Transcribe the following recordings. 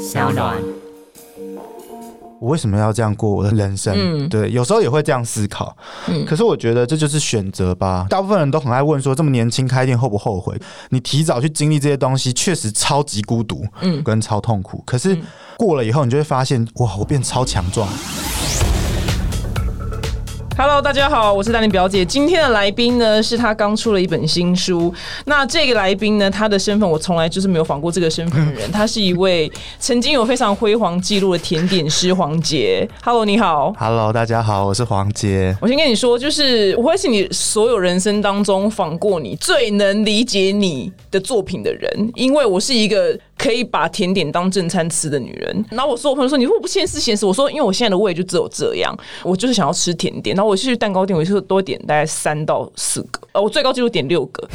小暖。我为什么要这样过我的人生？嗯对，有时候也会这样思考。嗯可是我觉得这就是选择吧。大部分人都很爱问说，这么年轻开店后不后悔？你提早去经历这些东西，确实超级孤独，嗯跟超痛苦。可是过了以后，你就会发现，哇，我变超强壮。Hello，大家好，我是丹妮表姐。今天的来宾呢，是他刚出了一本新书。那这个来宾呢，他的身份我从来就是没有访过这个身份的人。他是一位曾经有非常辉煌记录的甜点师黄杰。Hello，你好。Hello，大家好，我是黄杰。我先跟你说，就是我会是你所有人生当中访过你最能理解你的作品的人，因为我是一个可以把甜点当正餐吃的女人。然后我说我朋友说，你如果不现实现实，我说因为我现在的胃就只有这样，我就是想要吃甜点。然后我去蛋糕店，我就多点大概三到四个，呃，我最高纪录点六个，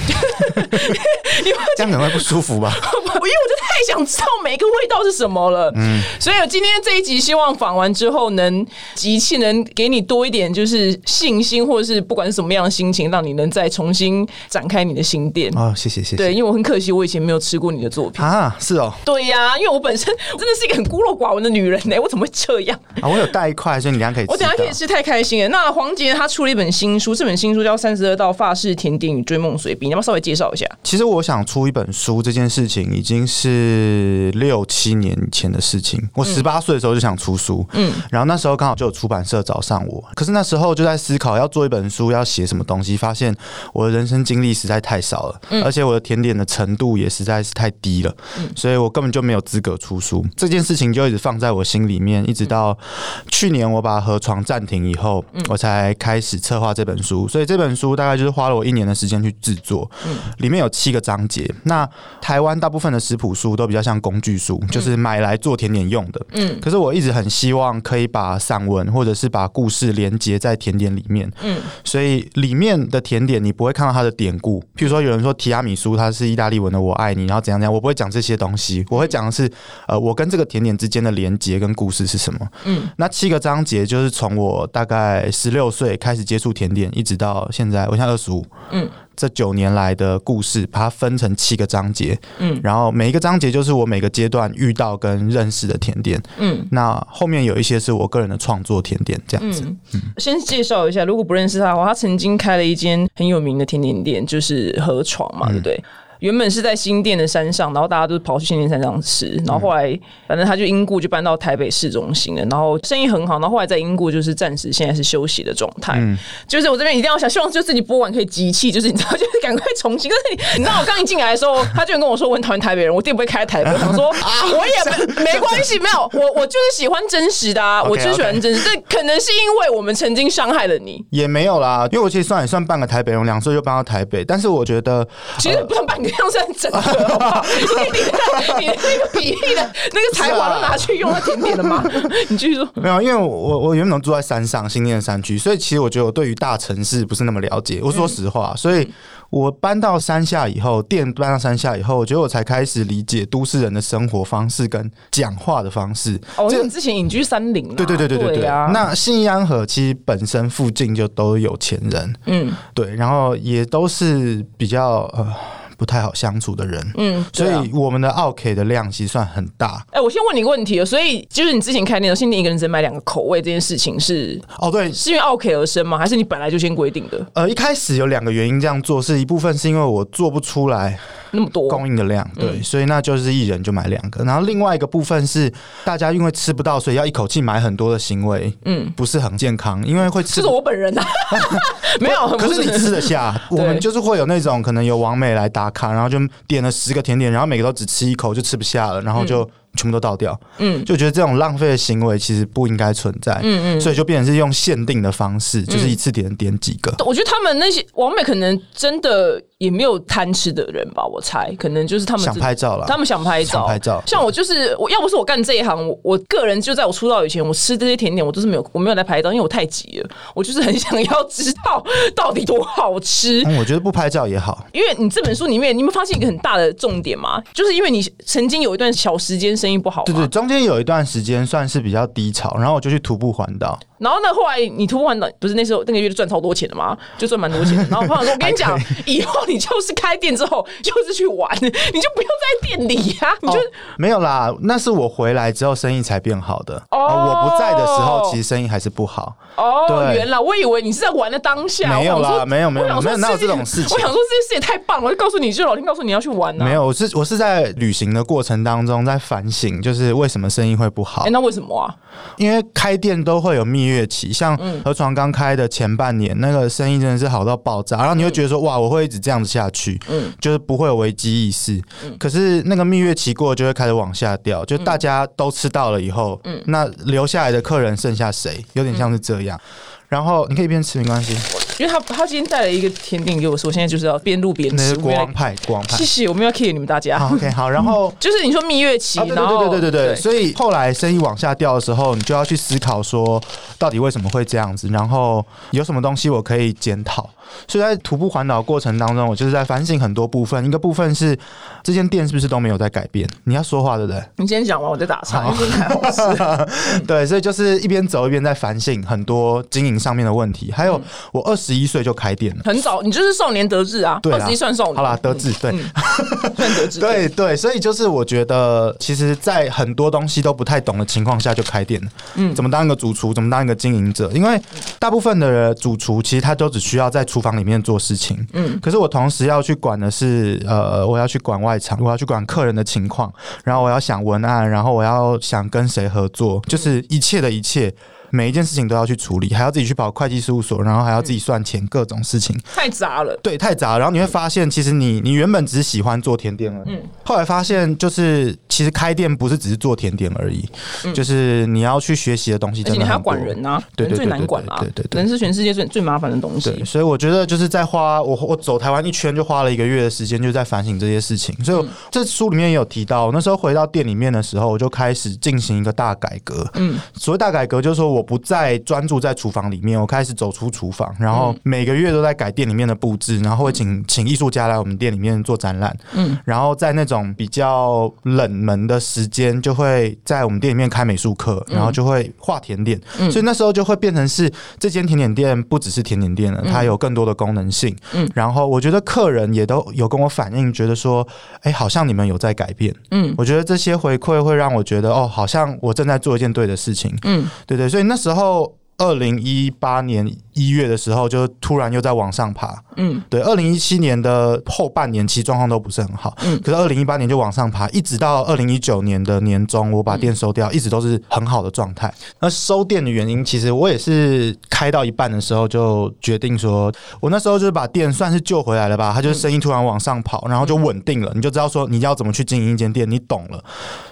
这样可能会不舒服吧？因为我就太想知道每一个味道是什么了。嗯，所以今天这一集希望访完之后能集气，能给你多一点就是信心，或者是不管是什么样的心情，让你能再重新展开你的新店。哦，谢谢谢谢。对，因为我很可惜，我以前没有吃过你的作品。啊，是哦，对呀、因为我本身 真的是一个很孤陋寡闻的女人呢、我怎么会这样？啊，我有带一块，所以你等一下可以吃。我等下可以吃，太开心了。那黄杰他出了一本新书，这本新书叫《三十二道法式甜点与追梦随笔》，你要不要稍微介绍一下？其实我想出一本书这件事情已经是六七年前的事情。我十八岁的时候就想出书，嗯，然后那时候刚好就有出版社找上我，可是那时候就在思考要做一本书要写什么东西，发现我的人生经历实在太少了，而且我的甜点的程度也实在是太低了，所以我根本就没有资格出书。这件事情就一直放在我心里面，一直到去年我把河床暂停以后，我才开始策划这本书。所以这本书大概就是花了我一年的时间去制作，里面有七个章节。那台湾大部分的食谱书都比较像工具书，就是买来做甜点用的。嗯，可是我一直很希望可以把散文或者是把故事连接在甜点里面。嗯，所以里面的甜点你不会看到它的典故，譬如说有人说提拉米苏它是意大利文的“我爱你”，然后怎样怎样，我不会讲这些东西，我会讲的是呃我跟这个甜点之间的连接跟故事是什么。嗯，那七个章节就是从我大概十六岁开始接触甜点，一直到现在，我现在二十五。嗯。这九年来的故事，把它分成七个章节，嗯，然后每一个章节就是我每个阶段遇到跟认识的甜点，嗯，那后面有一些是我个人的创作甜点，这样子。先介绍一下，如果不认识他的话，他曾经开了一间很有名的甜点店，就是河床嘛，对不对？原本是在新店的山上，然后大家都跑去新店山上吃，然后后来反正他就因故就搬到台北市中心了，然后生意很好，然后后来在因故就是暂时现在是休息的状态。嗯就是我这边一定要想，希望就自己播完可以集气，就是你知道，就是赶快重新。可是你你知道我刚一进来的时候，他就跟我说我很讨厌台北人，我店不会开在台北。我说 啊我也没没关系，没有我我就是喜欢真实的啊，我就是喜欢真实。这可能是因为我们曾经伤害了你。也没有啦，因为我其实算也算半个台北人，两岁就搬到台北，但是我觉得其实不算半个样，算整个，好不好？你你的你的那个比例的那个才华都拿去用在甜点了吗？你继续说。没有，因为我我我原本住在山上，新店山区，所以其实我觉得我对于大城市不是那么了解。我说实话，所以我搬到山下以后，店搬到山下以后，我觉得我才开始理解都市人的生活方式跟讲话的方式。哦，因这为你之前隐居山林、啊，对对对对对对。啊。那信义安和其实本身附近就都有钱人，嗯对，然后也都是比较呃不太好相处的人，嗯，所以我们的 OK 的量其实算很大。哎、我先问你一个问题哦，所以就是你之前开店的时候，新店一个人只能买两个口味这件事情是哦，对，是因为 OK 而生吗？还是你本来就先规定的呃，一开始有两个原因这样做，是一部分是因为我做不出来那么多？供应的量，对，所以那就是一人就买两个。然后另外一个部分是大家因为吃不到，所以要一口气买很多的行为，嗯，不是很健康，因为会吃这是。我本人啊，没有，可是你吃得下，我们就是会有那种可能有王美来打卡，然后就点了十个甜点，然后每个都只吃一口就吃不下了，然后就全部都倒掉。嗯就觉得这种浪费的行为其实不应该存在，嗯嗯所以就变成是用限定的方式，就是一次点点几个。我觉得他们那些王美可能真的也没有贪吃的人吧，我猜可能就是他们想拍照了他们想拍照，想拍照像我就是我要不是我干这一行，我我个人就在我出道以前，我吃这些甜点我都是没有我没有来拍照，因为我太急了，我就是很想要知道到底多好吃。嗯，我觉得不拍照也好。因为你这本书里面，你有没有发现一个很大的重点吗？就是因为你曾经有一段小时间生意不好嘛，对对，中间有一段时间算是比较低潮，然后我就去徒步环岛。然后呢，后来你突破环岛，不是那时候那个月就赚超多钱的嘛？就赚蛮多钱的。然后朋友说：“我跟你讲，以后你就是开店之后就是去玩，你就不用在店里呀、你就、哦没有啦，那是我回来之后生意才变好的。哦啊我不在的时候，其实生意还是不好。哦，对原来我以为你是在玩的当下，没有啦没有没有没有哪有这这种事情我想说这件事也太棒了，我就告诉你，就老天告诉你要去玩呢、没。有，我是我是在旅行的过程当中在反省，就是为什么生意会不好哎、。那为什么啊？因为开店都会有蜜月期，像嗯。河床刚开的前半年，那个生意真的是好到爆炸，然后你会觉得说哇，我会一直这样子下去，嗯。就是不会有危机意识。可是那个蜜月期过，就会开始往下掉，就大家都吃到了以后，嗯。那留下来的客人剩下谁？有点像是这样。然后你可以边吃没关系，因为他他今天带了一个甜点给我说，我现在就是要边录边吃。那是国我没有王派，国王派谢。谢，我们要 k 你们大家。好，OK，好，然后。就是你说蜜月期，啊，对然后对对对对对，所以后来生意往下掉的时候，你就要去思考说，到底为什么会这样子，然后有什么东西我可以检讨。所以在徒步环岛过程当中，我就是在反省很多部分。一个部分是这间店是不是都没有在改变？你要说话对不对？你今天讲完，我再打岔，因为真的太好吃。对，所以就是一边走一边在反省很多经营上面的问题。还有，我二十一岁就开店了。很早，你就是少年得志啊，二十一算少年。好啦，得志对，算得志。对对，所以就是我觉得，其实，在很多东西都不太懂的情况下就开店了。嗯，怎么当一个主厨，怎么当一个经营者？因为大部分的主厨其实他都只需要在厨房里面做事情。嗯，可是我同时要去管的是，呃，我要去管外场，我要去管客人的情况，然后我要想文案，然后我要想跟谁合作，就是一切的一切。每一件事情都要去处理，还要自己去跑会计事务所，然后还要自己算钱，各种事情。太杂了。对，太杂了。然后你会发现，其实你你原本只是喜欢做甜点而已，后来发现就是其实开店不是只是做甜点而已，就是你要去学习的东西真的，而且你还要管人啊，对最难管啊对对对，人是全世界最最麻烦的东西对，。所以我觉得就是在花我我走台湾一圈就花了一个月的时间，就在反省这些事情。所以我这书里面也有提到，那时候回到店里面的时候，我就开始进行一个大改革。嗯，所谓大改革就是说我不再专注在厨房里面，我开始走出厨房，然后每个月都在改店里面的布置，然后会请请艺术家来我们店里面做展览。嗯，然后在那种比较冷门的时间，就会在我们店里面开美术课，然后就会画甜点。嗯所以那时候就会变成是这间甜点店不只是甜点店了，它有更多的功能性。嗯，然后我觉得客人也都有跟我反映，觉得说，哎、好像你们有在改变。嗯，我觉得这些回馈会让我觉得，哦，好像我正在做一件对的事情。嗯，对对，所以那时候。二零一八年一月的时候，就突然又在往上爬。嗯，对，二零一七年的后半年其实状况都不是很好。嗯，可是二零一八年就往上爬，一直到二零一九年的年中，我把店收掉，一直都是很好的状态。那收店的原因，其实我也是开到一半的时候就决定说，我那时候就是把店算是救回来了吧。它就是生意突然往上跑，然后就稳定了，你就知道说你要怎么去经营一间店，你懂了。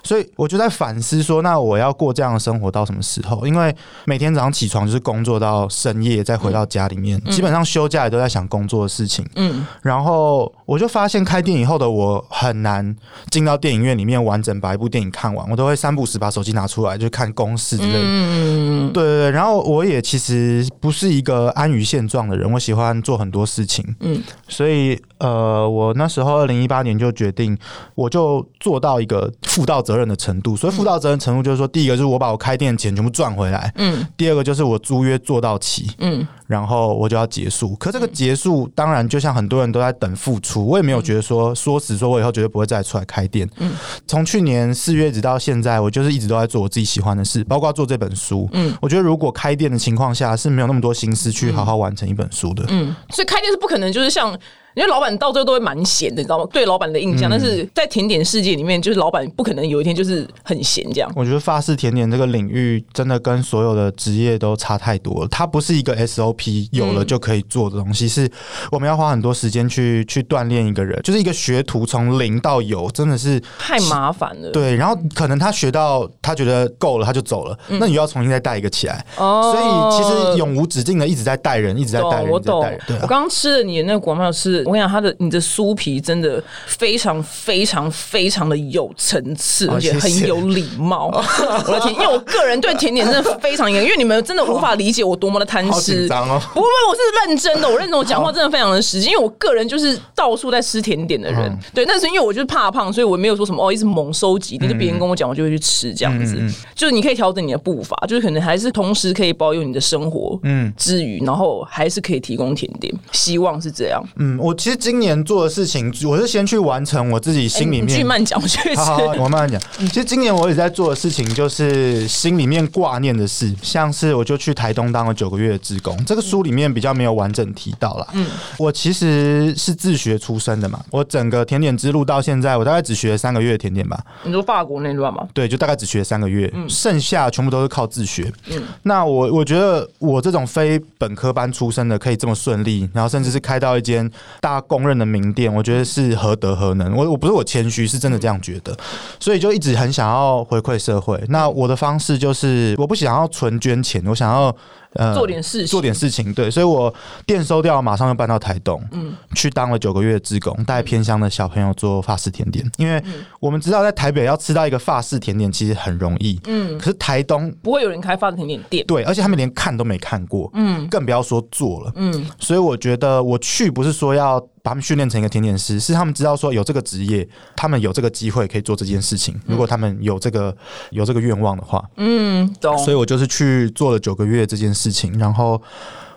所以我就在反思说，那我要过这样的生活到什么时候？因为每天早上起床就是工作到深夜，再回到家里面，基本上休假也都在想工作的事情。嗯，然后我就发现开店以后的我很难进到电影院里面完整把一部电影看完，我都会三不时把手机拿出来就看公式之类的。嗯，对对对，然后我也其实不是一个安于现状的人，我喜欢做很多事情。嗯，所以呃，我那时候二零一八年就决定，我就做到一个负到责任的程度。所以负到责任程度就是说，第一个就是我把我开店的钱全部赚回来，嗯第二个就是我租约做到期，嗯然后我就要结束。可这个结束，当然就像很多人都在等付出，我也没有觉得说说死说我以后绝对不会再出来开店。嗯从去年四月一直到现在，我就是一直都在做我自己喜欢的事，包括做这本书。嗯我觉得如果开店的情况下是没有那么多心思去好好完成一本书的。嗯，所以开店是不可能，就是像。因为老板到最后都会蛮闲的，你知道吗？对老板的印象，但是在甜点世界里面，就是老板不可能有一天就是很闲这样。我觉得法式甜点这个领域真的跟所有的职业都差太多了。它不是一个 SOP 有了就可以做的东西，是我们要花很多时间去去锻炼一个人，就是一个学徒从零到有，真的是太麻烦了。对。然后可能他学到他觉得够了，他就走了，那你又要重新再带一个起来。嗯哦所以其实永无止境的一直在带人，一直在带人，懂，我懂我刚刚吃了你的那个广麦，吃我跟你讲，它的你的酥皮真的非常非常非常的有层次，而且很有礼貌。我的天，因为我个人对甜点真的非常严格，因为你们真的无法理解我多么的贪吃。不会，不会，我是认真的，我认真，我讲话真的非常的实际，因为我个人就是到处在吃甜点的人，嗯对，但是因为我就是怕胖，所以我没有说什么哦，一直猛收集，嗯就是别人跟我讲，我就会去吃这样子，就是你可以调整你的步伐，就是可能还是同时可以保有你的生活，嗯，之余，然后还是可以提供甜点，希望是这样。嗯，我其实今年做的事情，我是先去完成我自己心里面去慢讲，我去吃。好好好，我慢慢讲。其实今年我也在做的事情，就是心里面挂念的事，像是我就去台东当了九个月的职工，这个书里面比较没有完整提到啦。嗯，我其实是自学出身的嘛，我整个甜点之路到现在，我大概只学了三个月的甜点吧。你说法国那段吗？对，就大概只学三个月，剩下全部都是靠自学。嗯那我我觉得我这种非本科班出身的，可以这么顺利，然后甚至是开到一间大家公认的名店，我觉得是何德何能。我我不是我谦虚，是真的这样觉得，所以就一直很想要回馈社会。那我的方式就是，我不想要纯捐钱，我想要。呃做点事情。做点事情，对，所以我店收掉，马上就搬到台东，嗯，去当了九个月的志工，带偏乡的小朋友做法式甜点。因为我们知道，在台北要吃到一个法式甜点其实很容易，嗯，可是台东不会有人开法式甜点店。对，而且他们连看都没看过，嗯，更不要说做了，嗯，所以我觉得我去不是说要把他们训练成一个甜点师，是他们知道说有这个职业，他们有这个机会可以做这件事情。如果他们有这个有这个愿望的话，嗯，懂。所以我就是去做了九个月这件事情，然后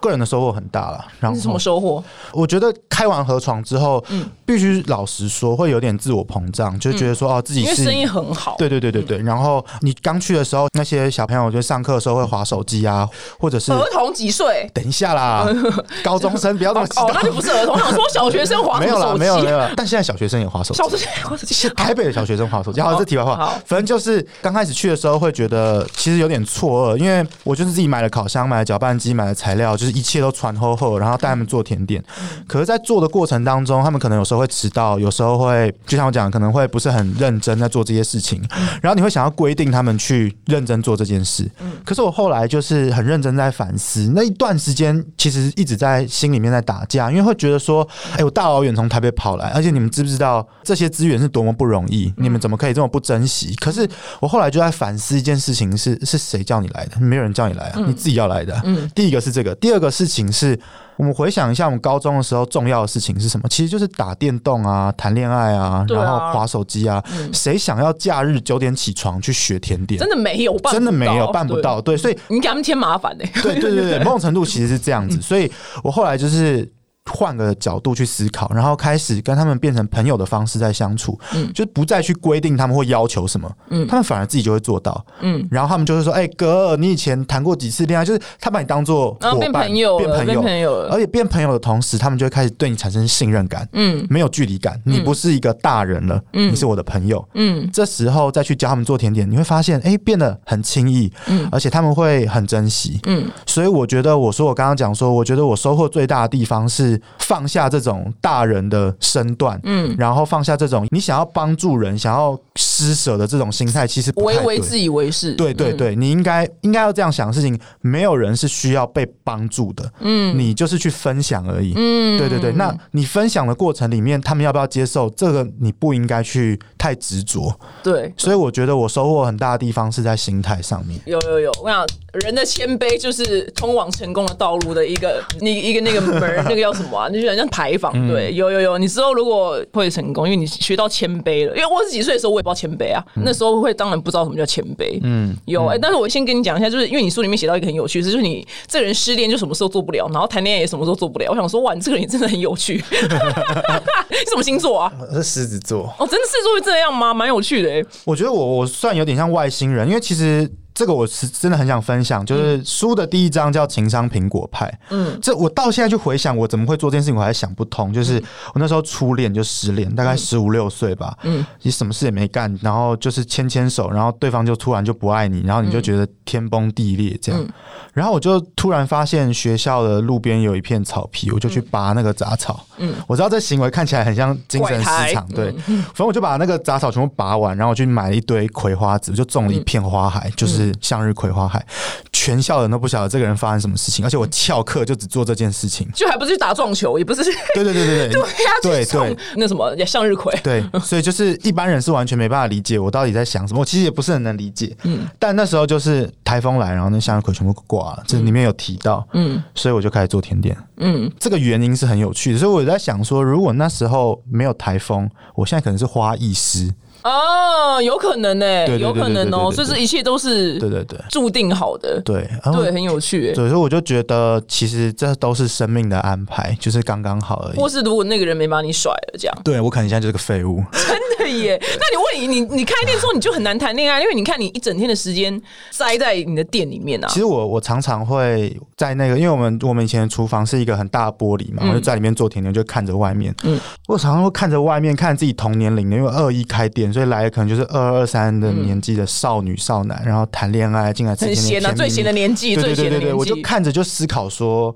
个人的收获很大了。然后什么收获？我觉得开完河床之后，嗯必须老实说会有点自我膨胀，就觉得说哦自己是因为生意很好。对对对对对，然后你刚去的时候，那些小朋友就上课的时候会划手机啊，或者是儿童几岁？等一下啦，高中生不要那么激哦，那就不是儿童。我想说小学生划没有啦，什么手机？没有没有啦，但现在小学生也划手机小。学生划手机。台北的小学生划手机，好，好这题外话好，反正就是刚开始去的时候会觉得其实有点错愕，因为我就是自己买了烤箱、买了搅拌机、买了材料，就是一切都传厚厚，然后带他们做甜点。可是，在做的过程当中，他们可能有时候会迟到，有时候会就像我讲，可能会不是很认真在做这些事情，然后你会想要规定他们去认真做这件事。可是我后来就是很认真在反思，那一段时间其实一直在心里面在打架，因为会觉得说，哎、我大老远从台北跑来，而且你们知不知道这些资源是多么不容易？你们怎么可以这么不珍惜？可是我后来就在反思一件事情是：是谁叫你来的？没有人叫你来啊，你自己要来的啊、第一个是这个，第二个事情是。我们回想一下，我们高中的时候重要的事情是什么？其实就是打电动啊、谈恋爱啊，对啊然后划手机啊。谁想要假日九点起床去学甜点？真的没有，办真的没有办不到。对，所以你给他们添麻烦呢。对对对对，某种程度其实是这样子，所以我后来就是。换个角度去思考，然后开始跟他们变成朋友的方式在相处，嗯，就不再去规定他们会要求什么，嗯，他们反而自己就会做到，嗯，然后他们就会说，哎、哥，你以前谈过几次恋爱？就是他把你当做伙伴朋友变朋友，变朋友了。而且变朋友的同时，他们就会开始对你产生信任感，嗯，没有距离感，你不是一个大人了，嗯，你是我的朋友，嗯，这时候再去教他们做甜点，你会发现，哎、变得很轻易，嗯，而且他们会很珍惜，嗯，所以我觉得，我说我刚刚讲说，我觉得我收获最大的地方是放下这种大人的身段，嗯，然后放下这种你想要帮助人、想要施舍的这种心态，其实唯唯自以为是。对对对，你应该应该要这样想的事情，没有人是需要被帮助的，嗯，你就是去分享而已，嗯，对对对，那你分享的过程里面，他们要不要接受这个，你不应该去太执着，对，所以我觉得我收获很大的地方是在心态上面。有有有，我想人的谦卑就是通往成功的道路的一个那一个那个门，那个叫什么啊？那就很像牌坊。嗯。对，有有有，你之后如果会成功，因为你学到谦卑了。因为我十几岁的时候我也不知道谦卑啊，嗯那时候会当然不知道什么叫谦卑。嗯，有哎、但是我先跟你讲一下，就是因为你书里面写到一个很有趣的事，就是你这个人失恋就什么时候做不了，然后谈恋爱也什么时候做不了。我想说，哇，你这个人真的很有趣。你什么星座啊？我是狮子座，哦，真的是会这样吗？蛮有趣的哎、我觉得我我算有点像外星人，因为其实这个我是真的很想分享，就是书的第一章叫情商苹果派。嗯，这我到现在去回想，我怎么会做这件事情，我还想不通。就是我那时候初恋就失恋，大概十五六岁吧，嗯，你什么事也没干，然后就是牵牵手，然后对方就突然就不爱你，然后你就觉得天崩地裂这样。然后我就突然发现学校的路边有一片草皮，我就去拔那个杂草。嗯，我知道这行为看起来很像精神失常，对。反正我就把那个杂草全部拔完，然后我去买了一堆葵花籽，就种了一片花海，就是是向日葵花海，全校人都不晓得这个人发生什么事情，而且我翘课就只做这件事情。就还不是去打撞球，也不是对对对对对 对对那什么向日葵。对，所以就是一般人是完全没办法理解我到底在想什么。我其实也不是很能理解，嗯，但那时候就是台风来，然后那向日葵全部挂了，这里面有提到，嗯，所以我就开始做甜点，嗯，这个原因是很有趣的，所以我在想说，如果那时候没有台风，我现在可能是花艺师，哦，有可能呢、有可能哦、所以这一切都是对对对注定好的，对，对，很有趣、欸。对，所以我就觉得其实这都是生命的安排，就是刚刚好而已或。是如果那个人没把你甩了，这样对我可能现在就是个废物，真的耶。那你问你你你开店之后你就很难谈恋爱，因为你看你一整天的时间塞在你的店里面啊其。实我我常常会在那个，因为我们我们以前的厨房是一个很大的玻璃嘛，我就在里面做甜点，就看着外面。嗯，我常常会看着外面，看自己同年龄的，因为二一开店，所以来的可能就是二二三的年纪的少女少男，然后谈恋爱进来吃很闲啊，最闲的年纪，对最对对对对，我。就看着就思考说。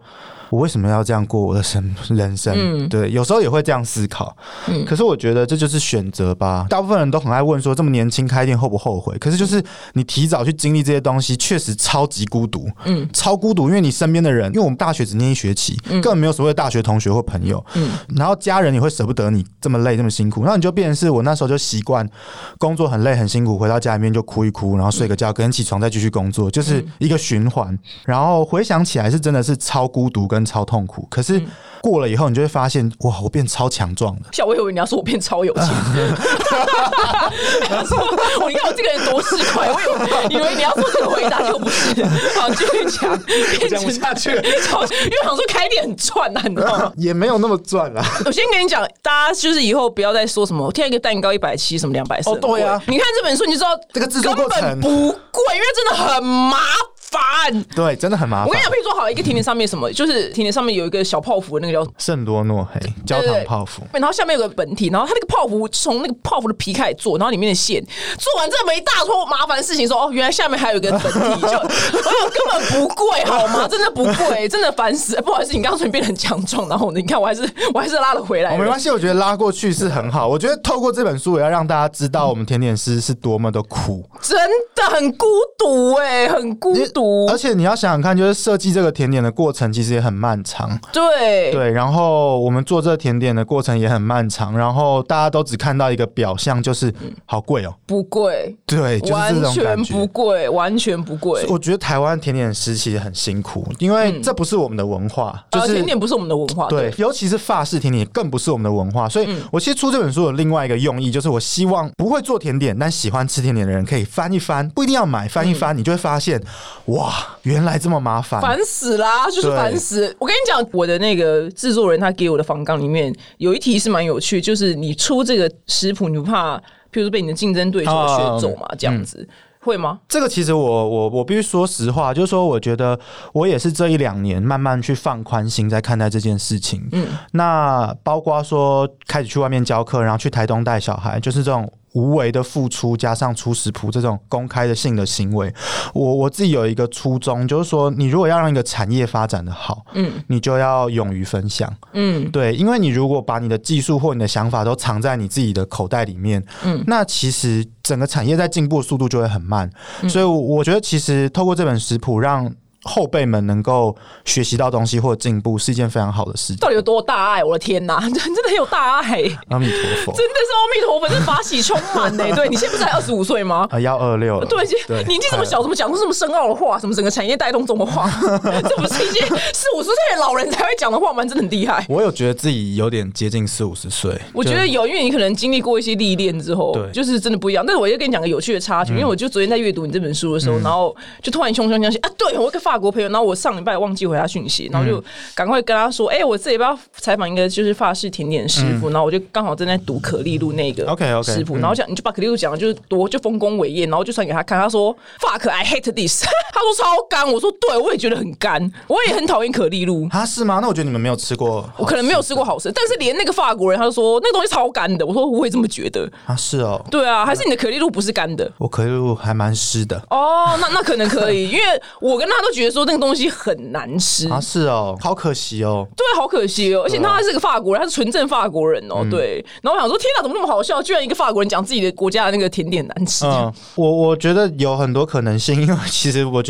我为什么要这样过我的生人生？嗯对，有时候也会这样思考。可是我觉得这就是选择吧。大部分人都很爱问说，这么年轻开店后不后悔？可是就是你提早去经历这些东西，确实超级孤独，嗯，超孤独，因为你身边的人，因为我们大学只念一学期，嗯根本没有所谓的大学同学或朋友，嗯，然后家人也会舍不得你这么累这么辛苦，然后你就变成是我那时候就习惯工作很累很辛苦，回到家里面就哭一哭，然后睡个觉，隔天起床再继续工作，就是一个循环。然后回想起来是真的是超孤独跟超痛苦，可是过了以后，你就会发现哇，我变超强壮了。小我以为你要说我变超有钱，我你看我这个人多市侩，我以为以为你要做这个回答就不是，好继续讲，讲不下去。了超因为我想说开店很赚啊，你知道吗？也没有那么赚啊。我先跟你讲，大家就是以后不要再说什么，我贴一个蛋糕一百七，什么两百四。哦对啊。你看这本书你就知道这个制作根本不贵，因为真的很麻烦。对，真的很麻烦我跟你。讲，譬如说好一个甜点上面什么，就是甜点上面有一个小泡芙，那个叫圣多诺黑焦糖泡芙，然后下面有个本体，然后它那个泡芙从那个泡芙的皮开始做，然后里面的馅做完这么一大撮麻烦的事情，说哦，原来下面还有一个本体，就 根本不贵好吗？真的不贵，真的烦死了。不好意思，你刚刚突然变得很强壮，然后你看我还是我还是拉了回来了。哦，没关系，我觉得拉过去是很好。我觉得透过这本书，也要让大家知道我们甜点师是多么的苦。真的很孤独哎、很孤独。而且你要想想看，就是设计这个甜点的过程其实也很漫长。对对，然后我们做这个甜点的过程也很漫长，然后大家都只看到一个表象，就是好贵哦。不贵，对，就是完这种全感觉不。贵，完全不贵。我觉得台湾甜点师其实很辛苦，因为这不是我们的文化，就呃，是甜点不是我们的文化，对，尤其是法式甜点更不是我们的文化，所以嗯我其实出这本书有另外一个用意，就是我希望不会做甜点但喜欢吃甜点的人可以翻一翻，不一定要买，翻一翻，你就会发现，哇，原来这么麻烦。嗯烦死啦，就是烦死！我跟你讲，我的那个制作人他给我的访纲里面有一题是蛮有趣，就是你出这个食谱，你不怕，譬如说被你的竞争对手学走嘛？这样子会吗？这个其实我我我必须说实话，就是说，我觉得我也是这一两年慢慢去放宽心在看待这件事情。嗯，那包括说开始去外面教课，然后去台东带小孩，就是这种。无为的付出加上出食谱这种公开的性的行为，我我自己有一个初衷，就是说，你如果要让一个产业发展的好，嗯，你就要勇于分享，嗯，对，因为你如果把你的技术或你的想法都藏在你自己的口袋里面，嗯，那其实整个产业在进步的速度就会很慢，所以我觉得其实透过这本食谱让。后辈们能够学习到东西或进步，是一件非常好的事情。到底有多大爱？我的天哪，真 真的很有大爱，阿弥陀佛，真的是阿弥陀佛，这法喜充满呢。对你现在不是才二十五岁吗？啊，幺二六了，对，对年纪这么小，怎么讲出这么深奥的话？什么整个产业带动中的话？这不是一些四五十岁的老人才会讲的话吗？真的很厉害。我有觉得自己有点接近四五十岁，我觉得有，因为你可能经历过一些历练之后，对就是真的不一样。但是我要跟你讲个有趣的插曲，因为我就昨天在阅读你这本书的时候，然后就突然冲冲相信啊，对我有个法国朋友，然后我上礼拜忘记回他讯息，然后就赶快跟他说，哎、我这礼拜要采访一个就是法式甜点师傅，然后我就刚好正在读可丽露那个 OK，OK，食谱，嗯然后讲你就把可丽露讲的就是多就丰功伟业，然后就传给他看，他说 fuck I hate this，他说超干，我说对，我也觉得很干，我也很讨厌可丽露。啊，是吗？那我觉得你们没有吃过，我可能没有吃过好吃，但是连那个法国人他就说那个东西超干的，我说我也这么觉得。啊，是哦，对啊，还是你的可丽露不是干的？我可丽露还蛮湿的。哦，那那可能可以，因为我跟他都觉得说那个东西很难吃。啊，是哦，好可惜哦。对，好可惜哦，而且他还是个法国人，他是纯正法国人哦。对，然后我想说，天哪，怎么那么好笑？居然一个法国人讲自己的国家的那个甜点难吃。嗯，我我觉得有很多可能性，因为其实我觉得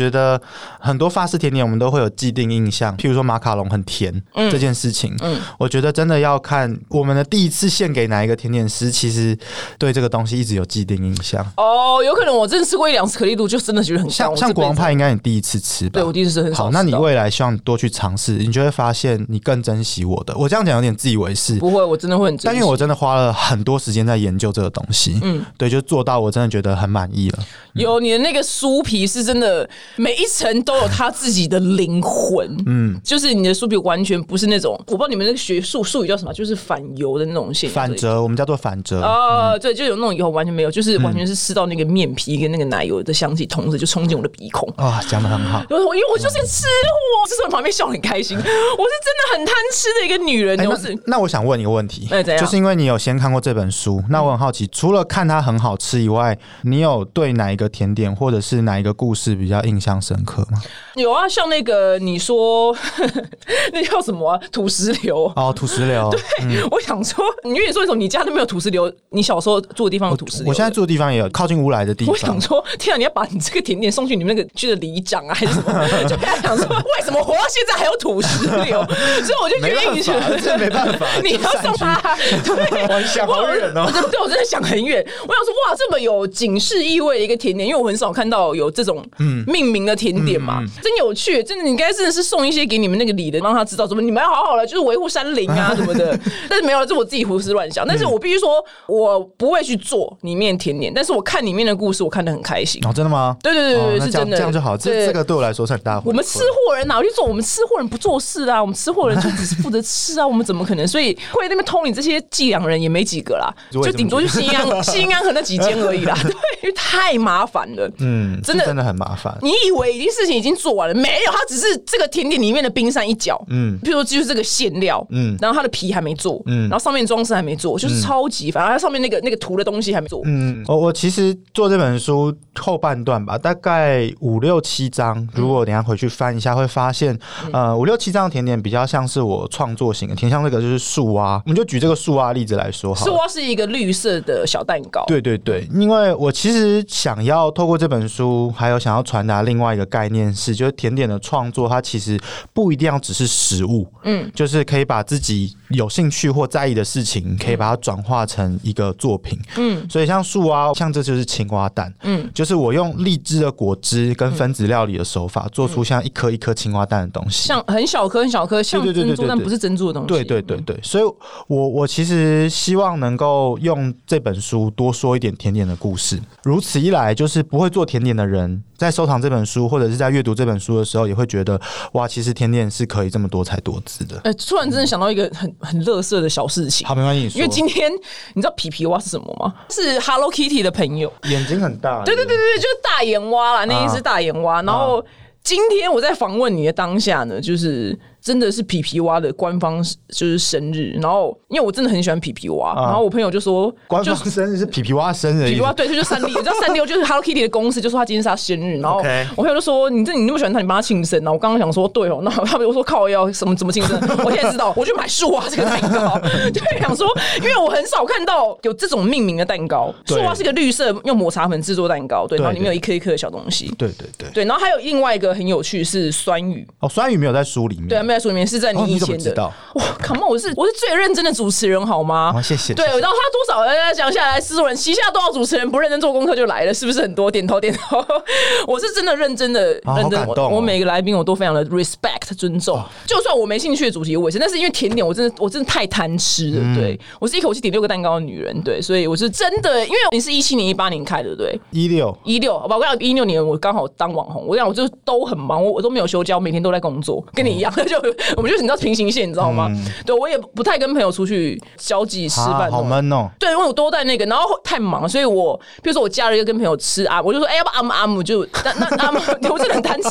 很多法式甜点我们都会有既定印象，譬如说马卡龙很甜这件事情。嗯，我觉得真的要看我们的第一次献给哪一个甜点师，其实对这个东西一直有既定印象。哦，有可能我真的吃过一两次可丽露，就真的觉得很像像国王派，应该你第一次吃吧？对我第一次吃很好。那你未来希望多去尝试，你就会发现你更珍惜我的。我这样讲有点自以为是，不会，我真的会很。但因为我真的花了很多时间在研究这个东西，嗯，对，就做到我真的觉得很满意了。有你的那个酥皮是真的，每一层都有它自己的灵魂，嗯，就是你的酥皮完全不是那种，我不知道你们那个学术术语叫什么，就是反油的那种线，反折，我们叫做反折。哦，对，就有那种油完全没有，就是完全是吃到那个面皮跟那个奶油的香气，同时就冲进我的鼻孔。啊，讲的很好。因 为我就是吃货，就是旁边笑很开心。我是真的很贪吃的一个女人。就是那我想问一个问题？就是因为你有先看过这本书，那我很好奇，除了看它很好吃以外，你有对哪一个甜点或者是哪一个故事比较印象深刻吗？有啊，像那个你说 那叫什么土石流哦，土石流。对，我想说，你跟你说一种，你家都没有土石流，你小时候住的地方有土石流。我现在住的地方也有靠近乌来的地方。我想说，天啊，你要把你这个甜点送去你们那个区的里长啊，还是什么？就跟他讲说，为什么活到现在还有土石流？所以我就觉得，这没办法，你要送他。对，我想好远哦。对，我真的想很远。我想说，哇，这么有警示意味的一个甜点，因为我很少看到有这种命名的甜点嘛。真有趣，真的，你应该真的是送一些给你们那个礼的，让他知道怎么你们要好好的，就是维护山林啊 什么的。但是没有，这我自己胡思乱想。但是我必须说，我不会去做里面甜点，但是我看里面的故事，我看得很开心。哦，真的吗？对对对对，是真的，这样就好。这这个对我来说是很大。我们吃货人哪去做？我们吃货人不做事啊，我们吃货人就 只是负责吃啊，我们怎么可能？所以会那边偷你这些伎俩人也没几个啦，就顶多就新安新安和那几间而已啦。对，因为太麻烦了。嗯，真的真的很麻烦。你以为已经事情已经做完了？没有，它只是这个甜点里面的冰山一角。嗯，比如说就是这个馅料，嗯，然后它的皮还没做，嗯，然后上面装饰还没做，就是超级烦。它上面那个那个涂的东西还没做。嗯，我我其实做这本书后半段吧，大概五六七章，如果等下回去翻一下，会发现，呃，五六七章的甜点比较像是我创作型的，挺像那个就是树蛙。我们就举这个树蛙例子来说，树蛙是一个绿色的小蛋糕。对对对，因为我其实想要透过这本书，还有想要传达另外一个概念是，就是甜点的创作，它其实不一定要只是食物，嗯，就是可以把自己有兴趣或在意的事情，可以把它转化成一个作品，嗯，所以像树啊，像这就是青蛙蛋，嗯，就是我用荔枝的果汁跟分子料理的手法，做出像一颗一颗青蛙蛋的东西，像很小颗很小颗，像珍珠但不是珍珠的东西，对对对对，所以我我其实希望能够用这本书多说一点甜点的故事，如此一来，就是不会做甜点的人。在收藏这本书，或者是在阅读这本书的时候，也会觉得哇，其实甜点是可以这么多才多姿的。哎，突然真的想到一个很很乐色的小事情。好，没关系。因为今天你知道皮皮蛙是什么吗？是 Hello Kitty 的朋友，眼睛很大。对对对对，就是大眼蛙啦，那一只大眼蛙。然后今天我在访问你的当下呢，就是。真的是皮皮蛙的官方就是生日，然后因为我真的很喜欢皮皮蛙，然后我朋友就说，官方生日是皮皮蛙生日，皮皮蛙对，他就三 D，你知道三 D 就是 Hello Kitty 的公司，就说他今天是他生日，然后我朋友就说，你这你那么喜欢他，你帮他庆生然后我刚刚想说，对哦，那他们说靠要什么怎么庆生？我现在知道，我去买树蛙这个蛋糕，对，想说，因为我很少看到有这种命名的蛋糕，树蛙是个绿色用抹茶粉制作蛋糕，对，然后里面有一颗一颗的小东西，对对对，对，然后还有另外一个很有趣是酸雨，哦，酸雨没有在书里面，对，在书里面，是在你以前的。哇，Come on！我是我是最认真的主持人，好吗？谢谢。对，然后他多少人讲下来，制作人旗下多少主持人不认真做功课就来了，是不是很多？点头点头。我是真的认真的，认真。我每个来宾我都非常的 respect 尊重，就算我没兴趣的主题我也是。但是因为甜点，我真的我真的太贪吃了。对我是一口气点六个蛋糕的女人，对，所以我是真的。因为你是一七年、一八年开的，对？一六一六，好吧。我讲一六年，我刚好当网红，我讲我就都很忙，我我都没有休假，我每天都在工作，跟你一样，就 我们就是你知道平行线，你知道吗？对我也不太跟朋友出去交际吃啊饭，好闷哦。对，因为我都在那个，然后太忙，所以我比如说我假日要跟朋友吃啊，我就说哎、要不阿姆阿姆就 那那阿姆，我真的很贪吃，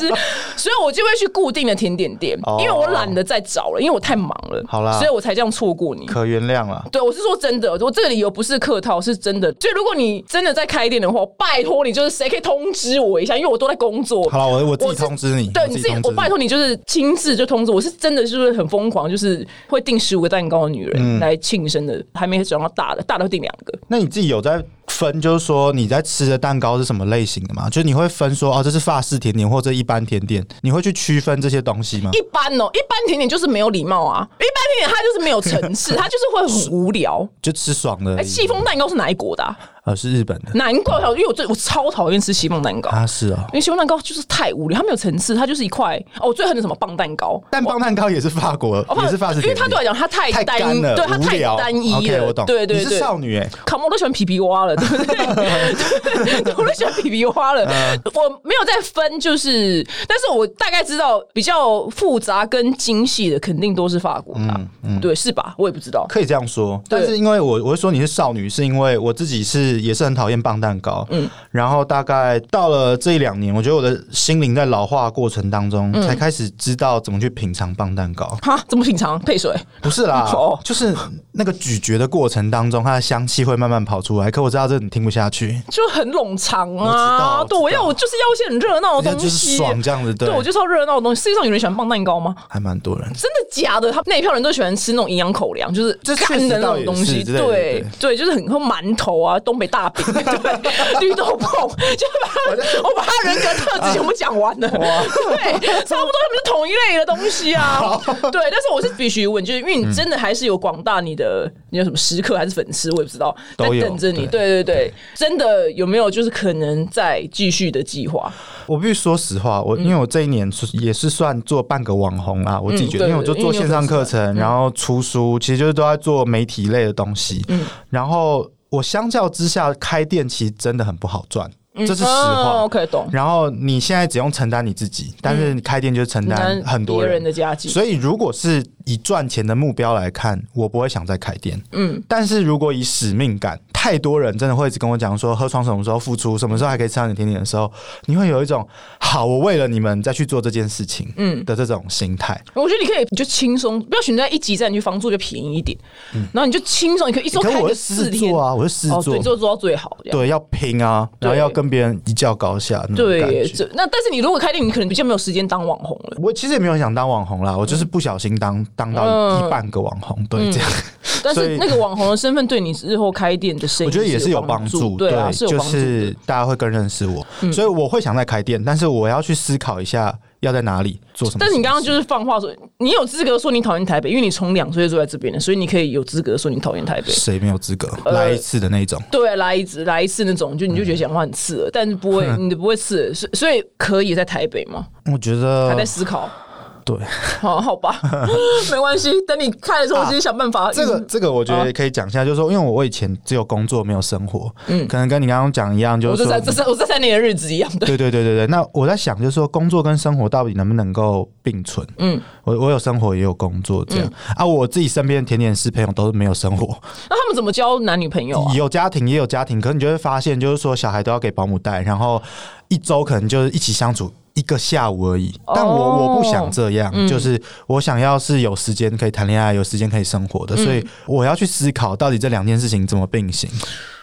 所以我就会去固定的甜点店，哦因为我懒得再找了，因为我太忙了，好啦所以我才这样错过你。可原谅了。对，我是说真的，我这个理由不是客套，是真的。就如果你真的在开店的话，拜托你就是谁可以通知我一下，因为我都在工作。好了，我我自己通知你，对你自己，我拜托你就是亲自就通知我，我是真的就是很疯狂，就是会订十五个蛋糕的女人、嗯来庆生的，还没讲到大的，大的会订两个。那你自己有在分，就是说你在吃的蛋糕是什么类型的吗？就是你会分说哦，这是法式甜点或者一般甜点，你会去区分这些东西吗？一般哦，一般甜点就是没有礼貌啊，一般甜点它就是没有层次，它就是会很无聊。就吃爽的而哎，已。戚风蛋糕是哪一国的、啊？呃，是日本的难怪我，因为我最我超讨厌吃西凤蛋糕。啊，是哦。因为西凤蛋糕就是太无聊，它没有层次，它就是一块哦。我最恨的什么棒蛋糕，但棒蛋糕也是法国，哦也是法式，因为它对我来讲它太太单干了，对它太单一了。我懂。你是对对对，少女哎，卡莫都喜欢皮皮蛙了，对不对？我都喜欢皮皮蛙了。嗯我没有在分，就是，但是我大概知道比较复杂跟精细的，肯定都是法国的啊，对，是吧？我也不知道。可以这样说。但是因为我我会说你是少女，是因为我自己是也是很讨厌棒蛋糕，嗯，然后大概到了这一两年，我觉得我的心灵在老化过程当中，嗯才开始知道怎么去品尝棒蛋糕。哈，怎么品尝？配水？不是啦 哦，就是那个咀嚼的过程当中，它的香气会慢慢跑出来。可我知道这你听不下去，就很冗长我知道啊！我知道对，我要我就是要一些很热闹的东西，爽这样子，对，对我就是要热闹的东西。世界上有人喜欢棒蛋糕吗？还蛮多人。真的假的？他那一票人都喜欢吃那种营养口粮，就是这干的那种东西。对对对对对，就是很喝馒头啊，东北大饼，对，绿豆碰，就把他我把他人格特质全部讲完了。对，差不多他们是同一类的东西啊。对，但是我是必须问，就是因为你真的还是有广大你的你有什么食客还是粉丝，我也不知道在等着你。对对对对，真的有没有就是可能再继续的计划？我必须说实话，我因为我这一年是也是算做半个网红啦，我自己觉得，因为我就做线上课程，然后出书，其实就是都在做媒体类的东西。嗯然后我相较之下开店其实真的很不好赚，这是实哦话。，OK，懂。然后你现在只用承担你自己，但是你开店就是承担很多别人人的家计，所以，如果是以赚钱的目标来看，我不会想再开店。嗯，但是如果以使命感，太多人真的会一直跟我讲说，喝床什么时候付出，什么时候还可以吃到你甜点的时候，你会有一种好，我为了你们再去做这件事情，嗯。的这种心态。我觉得你可以，你就轻松，不要选在一级站，你去房租就便宜一点，嗯。然后你就轻松，你可以一周开个四天。座啊，我是狮哦，子座对，，做做到最好，对，要拼啊，然后要跟别人一较高下对，这那但是你如果开店，你可能比较没有时间当网红了。我其实也没有想当网红啦，我就是不小心当当到嗯。一半个网红，对，这样。但是 那个网红的身份对你日后开店的我觉得也是有帮助，对啊，是有就是大家会更认识我，所以我会想再开店，但是我要去思考一下要在哪里做什么。但是你刚刚就是放话说，你有资格说你讨厌台北，因为你从两岁就住在这边的，所以你可以有资格说你讨厌台北。谁没有资格呃来一次的那种？对，来一次来一次那种，就你就觉得讲话很刺耳，但是不会，你不会刺耳，所以所以可以在台北吗？我觉得还在思考。对 好，好吧，没关系。等你开的时候，我自己想办法。这个嗯这个，我觉得可以讲一下，就是说，因为我以前只有工作没有生活，嗯，可能跟你刚刚讲一样，就是说这三这三我这三年的日子一样的。对对对对对，那我在想，就是说工作跟生活到底能不能够并存？嗯，我我有生活也有工作，这样、嗯啊，我自己身边的甜点师朋友都是没有生活，那他们怎么交男女朋友啊？有家庭也有家庭，可是你就会发现，就是说小孩都要给保姆带，然后一周可能就是一起相处。一个下午而已，但我哦。我不想这样，就是我想要是有时间可以谈恋爱，有时间可以生活的，所以我要去思考到底这两件事情怎么并行。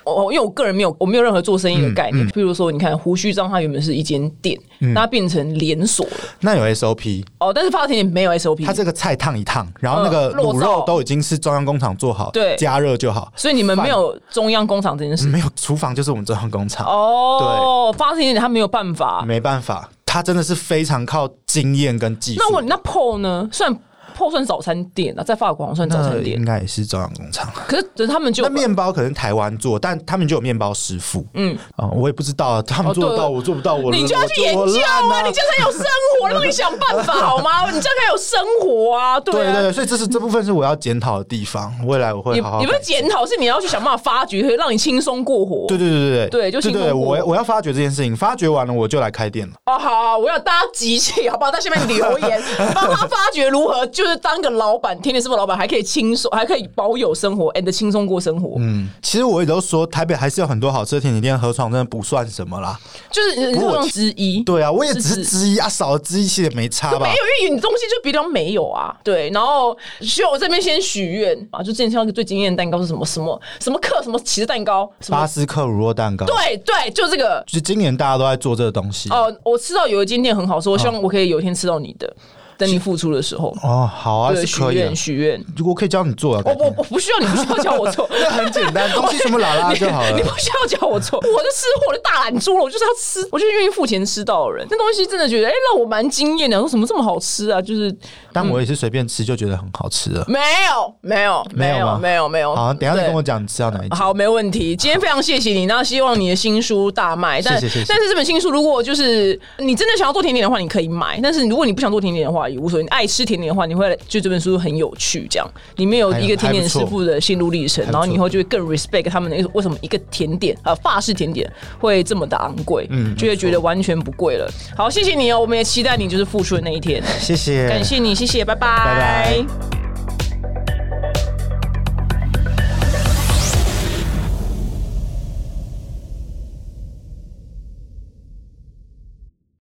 哦，因为我个人没有，我没有任何做生意的概嗯。念。譬如说，你看胡须章，它原本是一间店，那它变成连锁了。那有 SOP，哦，但是发甜点没有 SOP，它这个菜烫一烫，然后那个卤肉都已经是中央工厂做好，对。加热就好，所以你们没有中央工厂这件事。没有厨房就是我们中央工厂，哦，对。发甜点它没有办法。没办法，他真的是非常靠经验跟技术。那我那 Paul 呢？算破算早餐店啊，在法国好像算早餐店应，该也是朝阳工厂。可是他们就那面包可能台湾做，但他们就有面包师傅。嗯，啊，我也不知道他们做得到，我做不到，我你就要去研究啊！你这样才有生活，让你想办法好吗？你这样才有生活啊！对啊。对对，所以这是这部分是我要检讨的地方，未来我会也好好。也不是检讨，是你要去想办法发掘，可以让你轻松过活。对对对对对就对对，我我要发掘这件事情，发掘完了我就来开店了。哦，好好，我要大家集气，好不好？在下面留言，帮他发掘如何就是当个老板，甜点师傅老板，还可以轻松，还可以保有生活，and 轻松过生活。嗯，其实我也都说，台北还是有很多好吃的甜点店，河床真的不算什么啦。就是你不用之一。对啊，我也只是是之一啊，少了之一其实也没差吧没。有，因为你东西就别地方没有啊。对，然后需要我这边先许愿啊，就之前吃到一个最惊艳的蛋糕是什么什么什么克什么起司蛋糕，什么巴斯克乳酪蛋糕，对对，就这个。就今年大家都在做这个东西。哦、我吃到有一间店很好吃，我希望我可以有一天吃到你的，等你付出的时候。哦，好啊，对，许可以愿。许愿。如果可以教你做啊，我我我不需要你，不需要教我做，那很简单，东西全部拉拉就好了你。不需要教我做，我就吃货，我的大懒猪了，我就是要吃，我就是愿意付钱吃到的人。那东西真的觉得，哎、让我蛮惊艳的。说什么这么好吃啊？就是但我也是随便吃就觉得很好吃了。没有，没有，没有，没有没有，好，等下再跟我讲你吃到哪一家。好，没问题。今天非常谢谢你，那希望你的新书大卖。但但是这本新书，如果就是你真的想要做甜点的话，你可以买。但是如果你不想做甜点的话，也无所谓。你爱吃甜点的话，你会就这本书很有趣，这样里面有一个甜点师傅的心路历程，然后你以后就会更 respect 他们的为什么一个甜点呃法式甜点会这么的昂贵，嗯，就会觉得完全不贵了。好，谢谢你哦，我们也期待你就是付出的那一天。谢谢，感谢你，谢谢，拜拜，拜拜